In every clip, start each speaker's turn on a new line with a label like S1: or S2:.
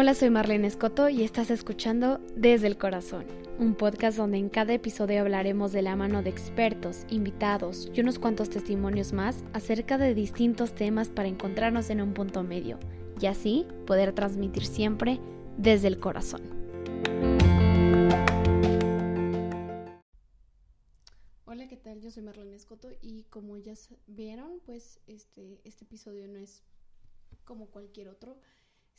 S1: Hola, soy Marlene Escoto y estás escuchando Desde el Corazón, un podcast donde en cada episodio hablaremos de la mano de expertos, invitados y unos cuantos testimonios más acerca de distintos temas para encontrarnos en un punto medio y así poder transmitir siempre desde el corazón. Hola, ¿qué tal? Yo soy Marlene Escoto y como ya vieron, pues este, este episodio no es como cualquier otro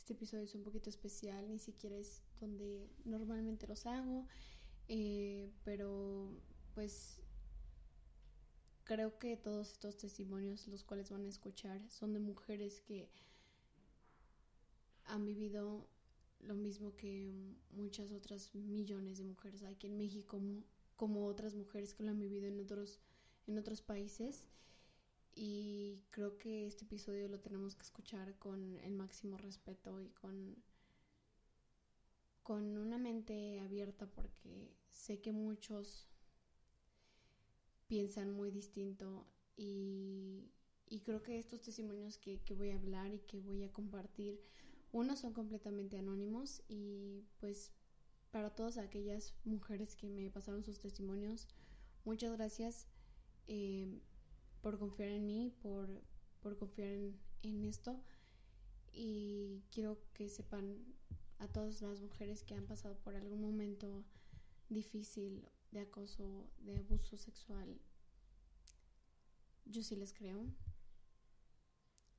S1: este episodio es un poquito especial, ni siquiera es donde normalmente los hago, eh, pero pues creo que todos estos testimonios, los cuales van a escuchar, son de mujeres que han vivido lo mismo que muchas otras millones de mujeres aquí en México, como, otras mujeres que lo han vivido en otros, en otros países y creo que este episodio lo tenemos que escuchar con el máximo respeto y con con una mente abierta porque sé que muchos piensan muy distinto y, y creo que estos testimonios que, que, voy a hablar y que voy a compartir, unos son completamente anónimos y pues para todas aquellas mujeres que me pasaron sus testimonios, muchas gracias. Eh, por confiar en mí, por, por confiar en, esto. Y quiero que sepan a todas las mujeres que han pasado por algún momento difícil de acoso, de abuso sexual. Yo sí les creo.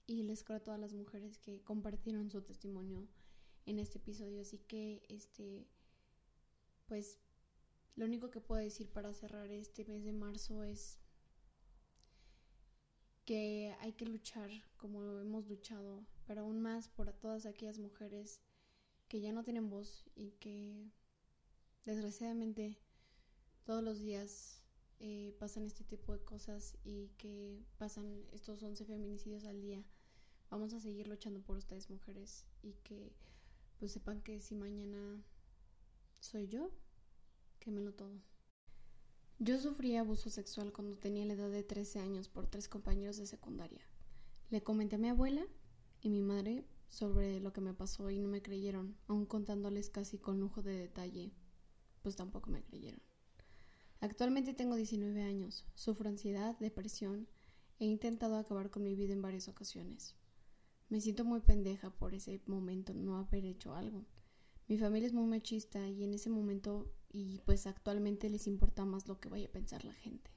S1: Y les creo a todas las mujeres que compartieron su testimonio en este episodio. Así que, este, pues, lo único que puedo decir para cerrar este mes de marzo es que hay que luchar como hemos luchado, pero aún más por todas aquellas mujeres que ya no tienen voz y que desgraciadamente todos los días eh, pasan este tipo de cosas y que pasan estos 11 feminicidios al día. Vamos a seguir luchando por ustedes mujeres y que pues sepan que si mañana soy yo, quémelo todo. Yo sufrí abuso sexual cuando tenía la edad de 13 años por tres compañeros de secundaria. Le comenté a mi abuela y mi madre sobre lo que me pasó y no me creyeron, aun contándoles casi con lujo de detalle, pues tampoco me creyeron. Actualmente tengo 19 años, sufro ansiedad, depresión he intentado acabar con mi vida en varias ocasiones. Me siento muy pendeja por ese momento no haber hecho algo. Mi familia es muy machista y en ese momento y pues actualmente les importa más lo que vaya a pensar la gente.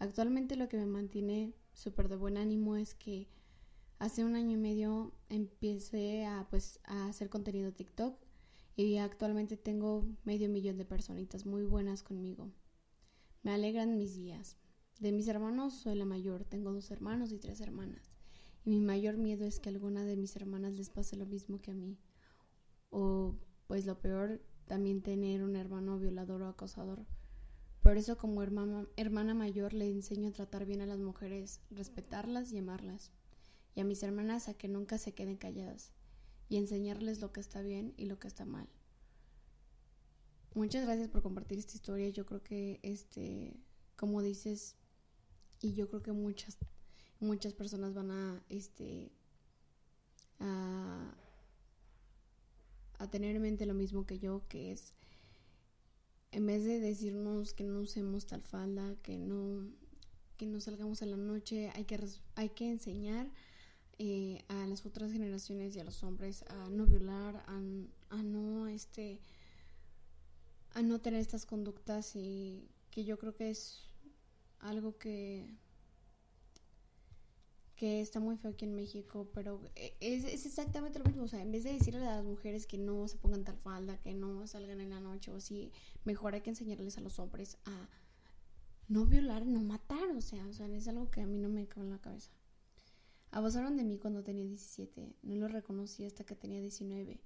S1: Actualmente lo que me mantiene súper de buen ánimo es que hace un año y medio empecé a pues a hacer contenido TikTok y actualmente tengo medio millón de personitas muy buenas conmigo. Me alegran mis días. De mis hermanos soy la mayor, tengo dos hermanos y tres hermanas. Y mi mayor miedo es que alguna de mis hermanas les pase lo mismo que a mí. O pues lo peor, también tener un hermano violador o acosador. Por eso como hermana, hermana mayor le enseño a tratar bien a las mujeres, respetarlas y amarlas. Y a mis hermanas a que nunca se queden calladas y enseñarles lo que está bien y lo que está mal. Muchas gracias por compartir esta historia. Yo creo que este, como dices, y yo creo que muchas muchas personas van a este a a tener en mente lo mismo que yo, que es en vez de decirnos que no usemos tal falda, que no que no salgamos a la noche, hay que hay que enseñar eh, a las futuras generaciones y a los hombres a no violar, a, a no este a no tener estas conductas y que yo creo que es algo que que está muy feo aquí en México, pero eh, es, exactamente lo mismo. O sea, en vez de decirle a las mujeres que no se pongan tal falda, que no salgan en la noche o así, mejor hay que enseñarles a los hombres a no violar, no matar. O sea, o sea es algo que a mí no me cabe en la cabeza. Abusaron de mí cuando tenía 17. No lo reconocí hasta que tenía 19.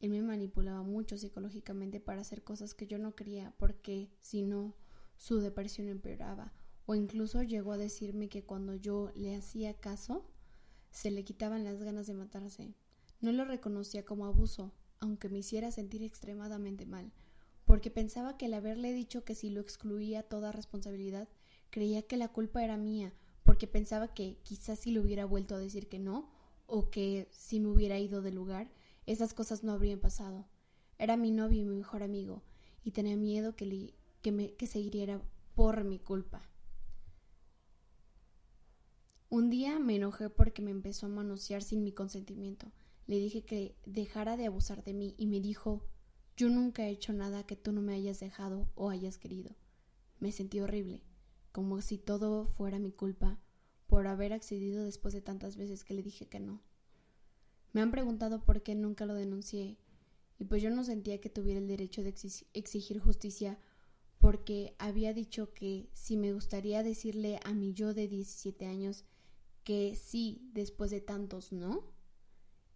S1: Él me manipulaba mucho psicológicamente para hacer cosas que yo no quería, porque si no, su depresión empeoraba o incluso llegó a decirme que cuando yo le hacía caso, se le quitaban las ganas de matarse. No lo reconocía como abuso, aunque me hiciera sentir extremadamente mal, porque pensaba que el haberle dicho que si lo excluía toda responsabilidad, creía que la culpa era mía, porque pensaba que quizás si le hubiera vuelto a decir que no, o que si me hubiera ido del lugar, esas cosas no habrían pasado. Era mi novio y mi mejor amigo, y tenía miedo que, que, me, que se hiriera por mi culpa. Un día me enojé porque me empezó a manosear sin mi consentimiento. Le dije que dejara de abusar de mí y me dijo yo nunca he hecho nada que tú no me hayas dejado o hayas querido. Me sentí horrible, como si todo fuera mi culpa por haber accedido después de tantas veces que le dije que no. Me han preguntado por qué nunca lo denuncié, y pues yo no sentía que tuviera el derecho de exigir justicia porque había dicho que si me gustaría decirle a mi yo de 17 años que sí después de tantos no,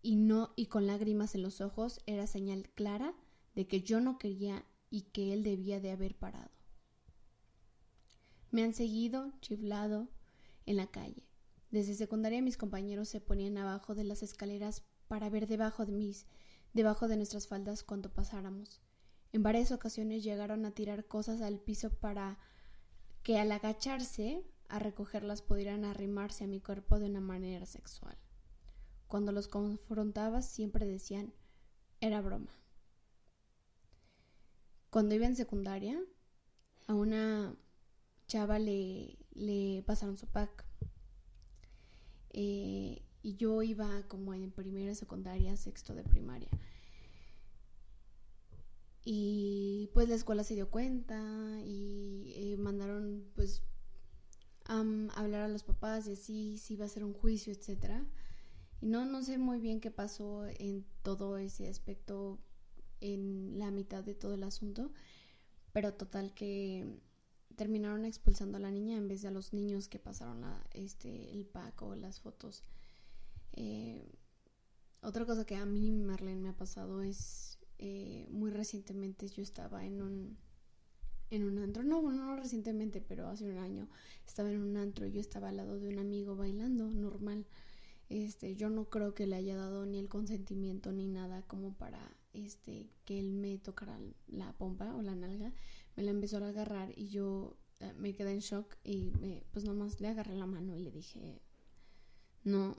S1: y no y con lágrimas en los ojos era señal clara de que yo no quería y que él debía de haber parado. Me han seguido, chiflado, en la calle. Desde secundaria mis compañeros se ponían abajo de las escaleras para ver debajo de mis, debajo de nuestras faldas cuando pasáramos. En varias ocasiones llegaron a tirar cosas al piso para que al agacharse a recogerlas pudieran arrimarse a mi cuerpo de una manera sexual. Cuando los confrontaba siempre decían era broma. Cuando iba en secundaria, a una chava le, le pasaron su pack. Eh, y yo iba como en primera secundaria, sexto de primaria. Y pues la escuela se dio cuenta y eh, mandaron pues a hablar a los papás y así si iba a ser un juicio, etcétera. Y no, no sé muy bien qué pasó en todo ese aspecto en la mitad de todo el asunto, pero total que terminaron expulsando a la niña en vez de a los niños que pasaron la, este, el pack o las fotos. Eh, otra cosa que a mí, Marlene, me ha pasado es eh, muy recientemente yo estaba en un en un antro, no, no recientemente, pero hace un año estaba en un antro y yo estaba al lado de un amigo bailando normal. Este, yo no creo que le haya dado ni el consentimiento ni nada como para este, que él me tocara la pompa o la nalga, me la empezó a agarrar y yo eh, me quedé en shock y me, pues nomás le agarré la mano y le dije, no.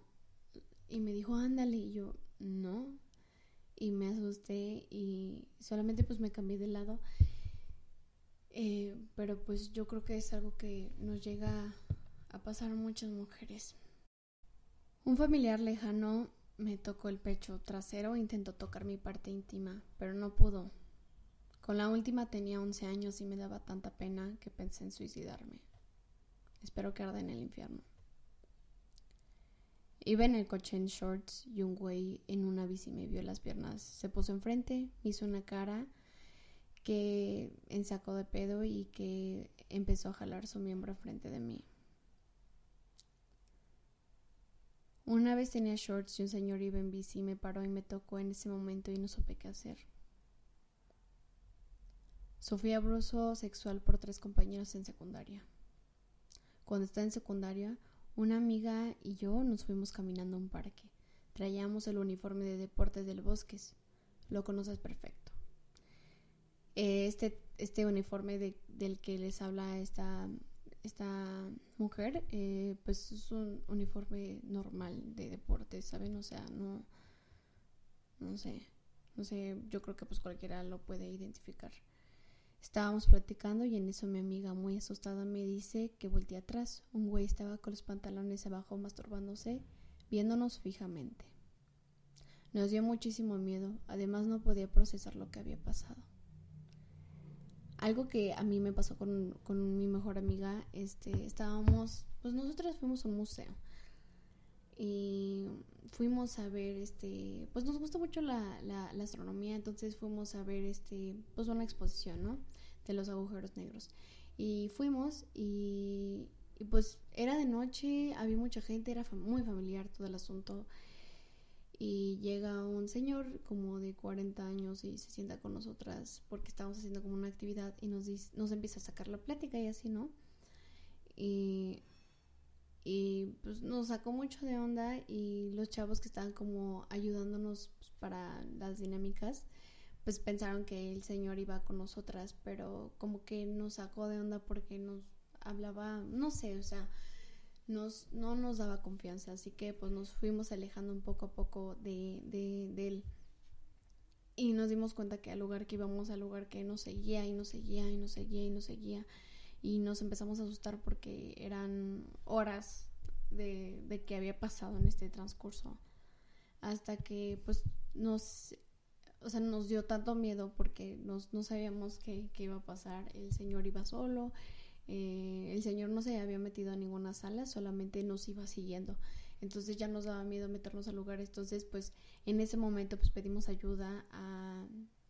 S1: Y me dijo, ándale, y yo, no. Y me asusté y solamente pues me cambié de lado. Eh, pero pues yo creo que es algo que nos llega a pasar a muchas mujeres. Un familiar lejano me tocó el pecho trasero e intentó tocar mi parte íntima, pero no pudo. Con la última tenía 11 años y me daba tanta pena que pensé en suicidarme. Espero que arde en el infierno. Iba en el coche en shorts y un güey en una bici me vio las piernas. Se puso enfrente, me hizo una cara que en sacó de pedo y que empezó a jalar su miembro frente de mí. Una vez tenía shorts y un señor iba en bici, me paró y me tocó en ese momento y no supe qué hacer. Sofía abuso sexual por tres compañeros en secundaria. Cuando estaba en secundaria, una amiga y yo nos fuimos caminando a un parque. Traíamos el uniforme de deportes del bosques. Lo conoces perfecto. Este, este uniforme del que les habla esta esta mujer, eh, pues es un uniforme normal de deporte, ¿saben? O sea, no, no sé, no sé, yo creo que pues cualquiera lo puede identificar. Estábamos platicando y en eso mi amiga muy asustada me dice que volteé atrás. Un güey estaba con los pantalones abajo masturbándose, viéndonos fijamente. Nos dio muchísimo miedo, además no podía procesar lo que había pasado. Algo que a mí me pasó con, con mi mejor amiga, este, estábamos, pues nosotros fuimos a un museo y fuimos a ver, este, pues nos gusta mucho la, la, astronomía, entonces fuimos a ver, este, pues una exposición, ¿no? De los agujeros negros. Y fuimos y pues era de noche, había mucha gente, era muy familiar todo el asunto y llega un señor como de 40 años y se sienta con nosotras porque estábamos haciendo como una actividad y nos, nos empieza a sacar la plática y así, ¿no? Y, y pues nos sacó mucho de onda y los chavos que estaban como ayudándonos pues, para las dinámicas pues pensaron que el señor iba con nosotras pero como que nos sacó de onda porque nos hablaba, no sé, o sea, nos, no nos daba confianza, así que pues nos fuimos alejando un poco a poco de, de, él. y nos dimos cuenta que al lugar que íbamos, al lugar que nos seguía y nos seguía y nos seguía y nos seguía y nos empezamos a asustar porque eran horas de, de que había pasado en este transcurso hasta que pues nos o sea, nos dio tanto miedo porque nos, no sabíamos qué, qué, iba a pasar. El señor iba solo, eh, el señor no se había metido a ninguna sala, solamente nos iba siguiendo. Entonces ya nos daba miedo meternos al lugar. Entonces, pues en ese momento pues pedimos ayuda a,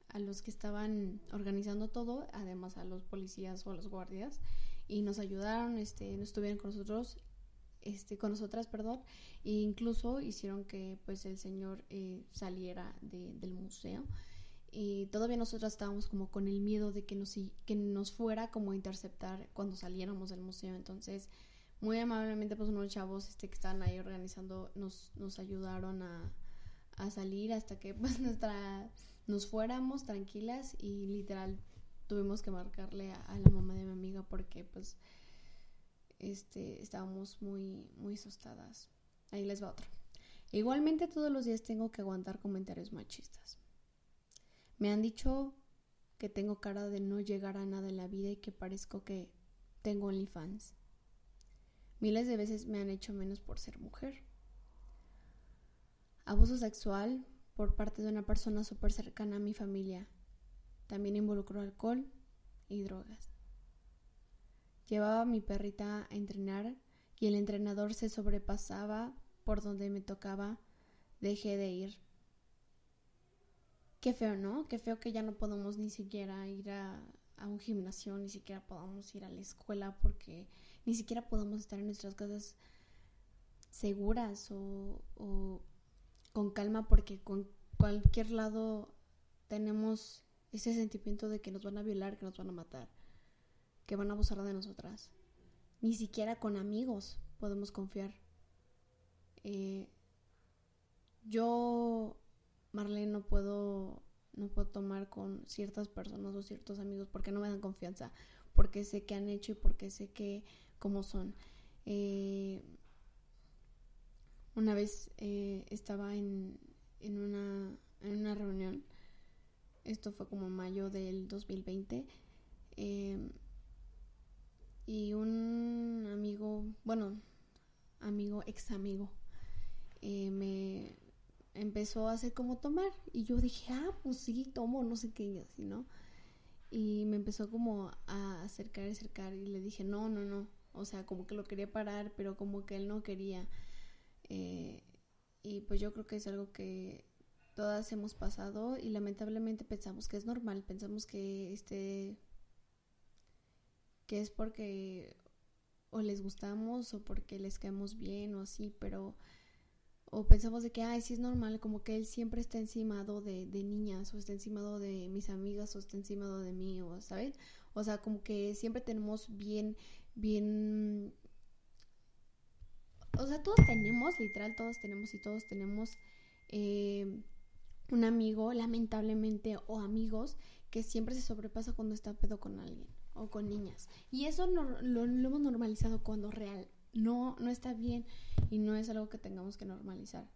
S1: a los que estaban organizando todo, además a los policías o a los guardias, y nos ayudaron, este, no estuvieron con nosotros este, con nosotras, perdón, e incluso hicieron que pues el señor eh, saliera del museo. Y todavía nosotras estábamos como con el miedo de que nos, que nos fuera como a interceptar cuando saliéramos del museo. Entonces, muy amablemente pues unos chavos este, que estaban ahí organizando nos, nos ayudaron a, a salir hasta que pues nuestra nos fuéramos tranquilas y literal tuvimos que marcarle a la mamá de mi amiga porque pues este, estábamos muy, muy asustadas. Ahí les va otro. Igualmente todos los días tengo que aguantar comentarios machistas. Me han dicho que tengo cara de no llegar a nada en la vida y que parezco que tengo OnlyFans. Miles de veces me han hecho menos por ser mujer. Abuso sexual por parte de una persona súper cercana a mi familia. También involucró alcohol y drogas. Llevaba a mi perrita a entrenar y el entrenador se sobrepasaba por donde me tocaba. Dejé de ir. Qué feo, ¿no? Qué feo que ya no podemos ni siquiera ir a, un gimnasio, ni siquiera podamos ir a la escuela porque ni siquiera podemos estar en nuestras casas seguras o, o con calma porque con cualquier lado tenemos ese sentimiento de que nos van a violar, que nos van a matar que van a abusar de nosotras. Ni siquiera con amigos podemos confiar. Eh, yo, Marlene, no puedo, no puedo tomar con ciertas personas o ciertos amigos porque no me dan confianza, porque sé qué han hecho y porque sé que cómo son. Eh, una vez eh, estaba en, en, una, en una reunión, esto fue como mayo del 2020, y un amigo, bueno, amigo, ex amigo, eh, me empezó a hacer como tomar y yo dije, ah, pues sí, tomo, no sé qué, y así, ¿no? Y me empezó como a acercar, acercar y le dije, no, no, no, o sea, como que lo quería parar, pero como que él no quería. Eh, y pues yo creo que es algo que todas hemos pasado y lamentablemente pensamos que es normal, pensamos que este que es porque o les gustamos o porque les caemos bien o así, pero o pensamos de que, ay, sí es normal, como que él siempre está encimado de, de niñas, o está encimado de mis amigas, o está encimado de mí, o, ¿sabes? O sea, como que siempre tenemos bien, bien... O sea, todos tenemos, literal, todos tenemos y todos tenemos eh, un amigo, lamentablemente, o amigos, que siempre se sobrepasa cuando está pedo con alguien o con niñas. Y eso lo, lo, hemos normalizado cuando real. No, no está bien y no es algo que tengamos que normalizar.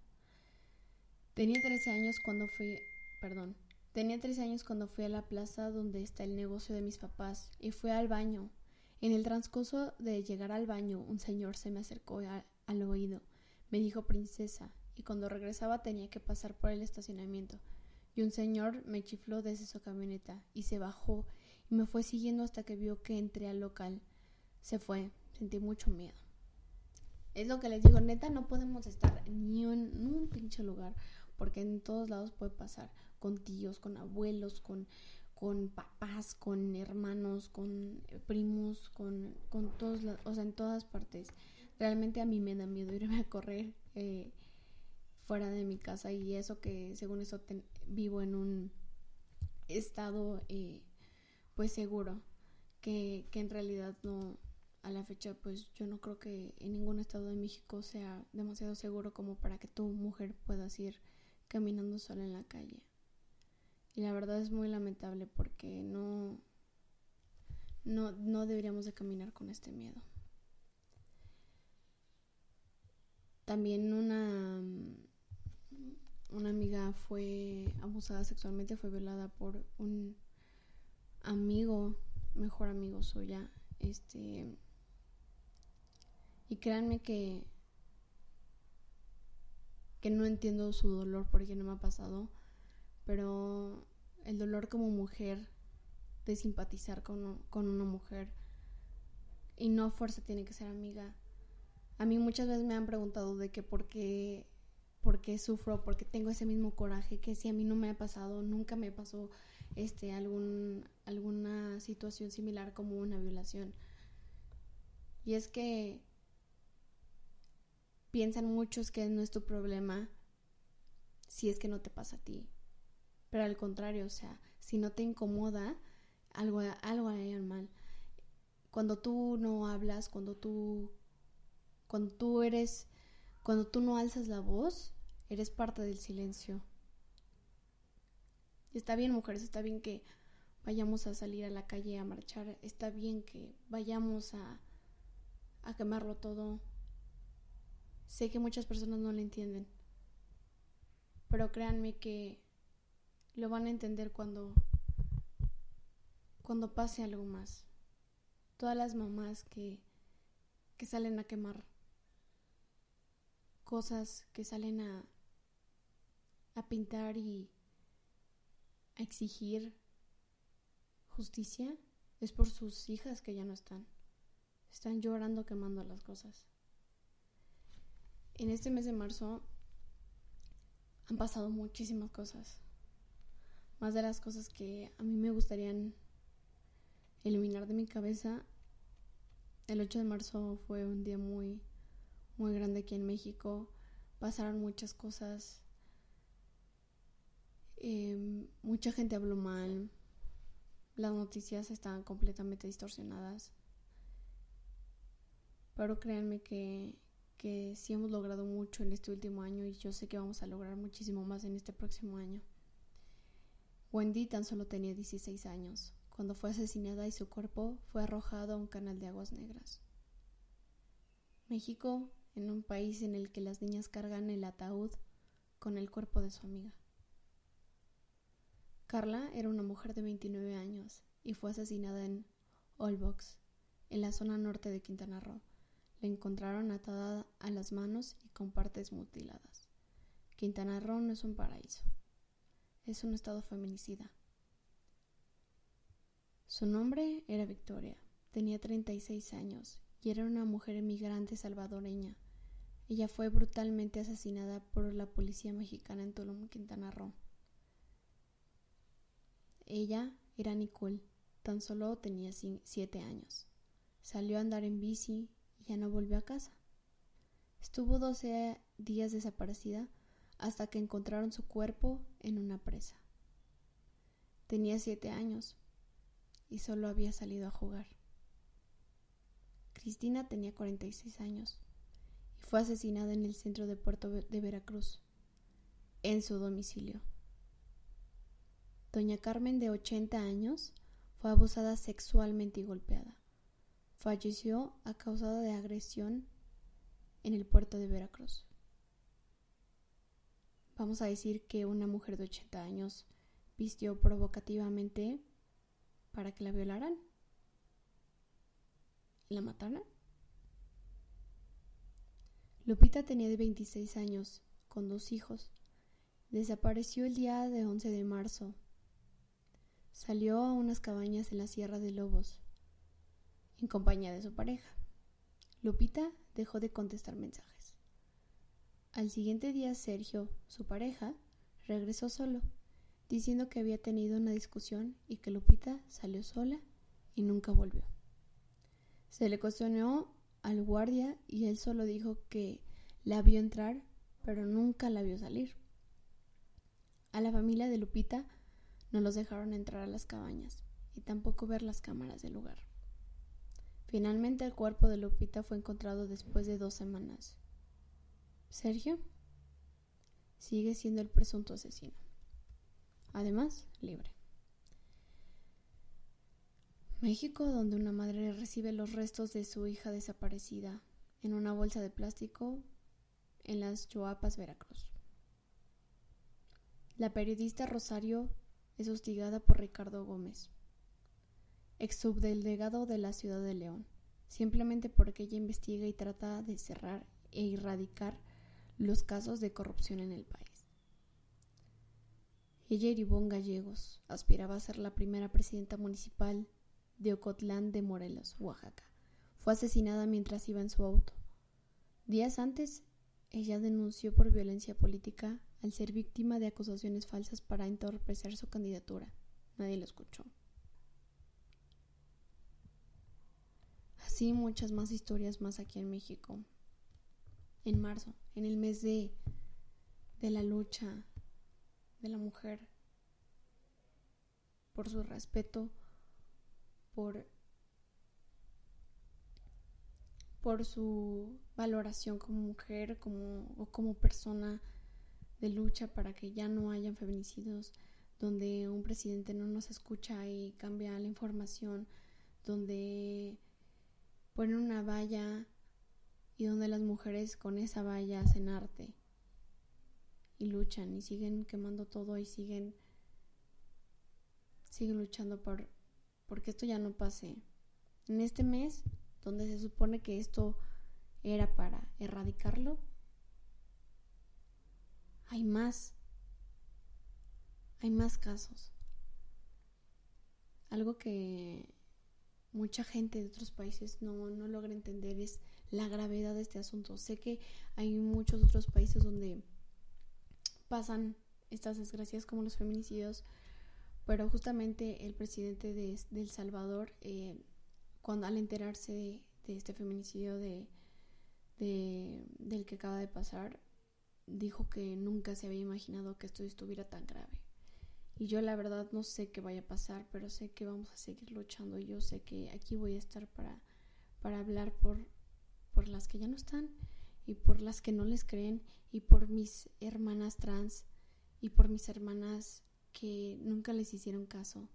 S1: Tenía 13 años cuando fui, perdón, tenía 13 años cuando fui a la plaza donde está el negocio de mis papás y fui al baño. En el transcurso de llegar al baño, un señor se me acercó al oído. Me dijo princesa y cuando regresaba tenía que pasar por el estacionamiento. Y un señor me chifló desde su camioneta y se bajó y me fue siguiendo hasta que vio que entré al local. Se fue, sentí mucho miedo. Es lo que les digo, neta, no podemos estar ni en un pinche lugar, porque en todos lados puede pasar, con tíos, con abuelos, con, con papás, con hermanos, con primos, con, con todos, o sea, en todas partes. Realmente a mí me da miedo irme a correr eh, fuera de mi casa y eso que según eso vivo en un estado eh, pues seguro, que, que en realidad no, a la fecha pues yo no creo que en ningún estado de México sea demasiado seguro como para que tu mujer puedas ir caminando sola en la calle. Y la verdad es muy lamentable porque no, no, no deberíamos de caminar con este miedo. También una, una amiga fue abusada sexualmente, fue violada por un amigo, mejor amigo suya, este y créanme que que no entiendo su dolor porque no me ha pasado, pero el dolor como mujer de simpatizar con, con una mujer y no a fuerza tiene que ser amiga. A mí muchas veces me han preguntado de que por qué, por qué sufro, porque tengo ese mismo coraje, que si a mí no me ha pasado, nunca me pasó este algún alguna situación similar como una violación. Y es que piensan muchos que no es tu problema si es que no te pasa a ti. Pero al contrario, o sea, si no te incomoda, algo, algo hay mal. Cuando tú no hablas, cuando tú, cuando tú eres, cuando tú no alzas la voz, eres parte del silencio. Está bien, mujeres, está bien que vayamos a salir a la calle a marchar, está bien que vayamos a, a quemarlo todo, Sé que muchas personas no lo entienden, pero créanme que lo van a entender cuando cuando pase algo más. Todas las mamás que que salen a quemar cosas, que salen a a pintar y a exigir justicia es por sus hijas que ya no están. Están llorando quemando las cosas en este mes de marzo han pasado muchísimas cosas. Más de las cosas que a mí me gustarían eliminar de mi cabeza. El 8 de marzo fue un día muy, muy grande aquí en México. Pasaron muchas cosas. Em, mucha gente habló mal. Las noticias estaban completamente distorsionadas. Pero créanme que que sí hemos logrado mucho en este último año y yo sé que vamos a lograr muchísimo más en este próximo año. Wendy tan solo tenía 16 años cuando fue asesinada y su cuerpo fue arrojado a un canal de aguas negras. México, en un país en el que las niñas cargan el ataúd con el cuerpo de su amiga. Carla era una mujer de 29 años y fue asesinada en Olbox, en la zona norte de Quintana Roo, la encontraron atada a las manos y con partes mutiladas. Quintana Roo no es un paraíso, es un estado feminicida. Su nombre era Victoria, tenía 36 años y era una mujer emigrante salvadoreña. Ella fue brutalmente asesinada por la policía mexicana en Tulum, Quintana Roo. Ella era Nicole, tan solo tenía 7 años. Salió a andar en bici ya no volvió a casa. Estuvo 12 días desaparecida hasta que encontraron su cuerpo en una presa. Tenía siete años y solo había salido a jugar. Cristina tenía 46 años y fue asesinada en el centro de Puerto de Veracruz, en su domicilio. Doña Carmen, de 80 años, fue abusada sexualmente y golpeada falleció a causa de agresión en el puerto de Veracruz. Vamos a decir que una mujer de 80 años vistió provocativamente para que la violaran la mataran. Lupita tenía de 26 años, con dos hijos. Desapareció el día de 11 de marzo. Salió a unas cabañas en la Sierra de Lobos en compañía de su pareja. Lupita dejó de contestar mensajes. Al siguiente día Sergio, su pareja, regresó solo, diciendo que había tenido una discusión y que Lupita salió sola y nunca volvió. Se le cuestionó al guardia y él solo dijo que la vio entrar, pero nunca la vio salir. A la familia de Lupita no los dejaron entrar a las cabañas y tampoco ver las cámaras del lugar. Finalmente el cuerpo de Lupita fue encontrado después de dos semanas. Sergio sigue siendo el presunto asesino. Además, libre. México, donde una madre recibe los restos de su hija desaparecida en una bolsa de plástico en las Choapas, Veracruz. La periodista Rosario es hostigada por Ricardo Gómez, ex subdelegado de la ciudad de León, simplemente porque ella investiga y trata de cerrar e erradicar los casos de corrupción en el país. Ella, Iribón Gallegos, aspiraba a ser la primera presidenta municipal de Ocotlán de Morelos, Oaxaca. Fue asesinada mientras iba en su auto. Días antes, ella denunció por violencia política al ser víctima de acusaciones falsas para entorpecer su candidatura. Nadie lo escuchó. Así muchas más historias más aquí en México. En marzo, en el mes de, de la lucha de la mujer por su respeto, por, por su valoración como mujer como, o como persona de lucha para que ya no hayan feminicidios, donde un presidente no nos escucha y cambia la información, donde ponen una valla y donde las mujeres con esa valla hacen arte y luchan y siguen quemando todo y siguen siguen luchando por porque esto ya no pase. En este mes donde se supone que esto era para erradicarlo, hay más, hay más casos. Algo que mucha gente de otros países no, no logra entender es la gravedad de este asunto. Sé que hay muchos otros países donde pasan estas desgracias como los feminicidios, pero justamente el presidente de, El Salvador, eh, cuando al enterarse de, de este feminicidio de, de, del que acaba de pasar, dijo que nunca se había imaginado que esto estuviera tan grave. Y yo la verdad no sé qué vaya a pasar, pero sé que vamos a seguir luchando. Yo sé que aquí voy a estar para, para hablar por, por las que ya no están y por las que no les creen y por mis hermanas trans y por mis hermanas que nunca les hicieron caso.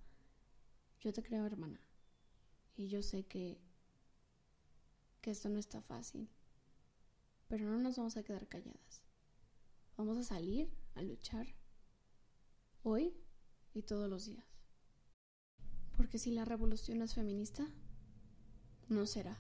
S1: Yo te creo, hermana. Y yo sé que que esto no está fácil. Pero no nos vamos a quedar calladas. Vamos a salir a luchar hoy y todos los días. Porque si la revolución es feminista, no será.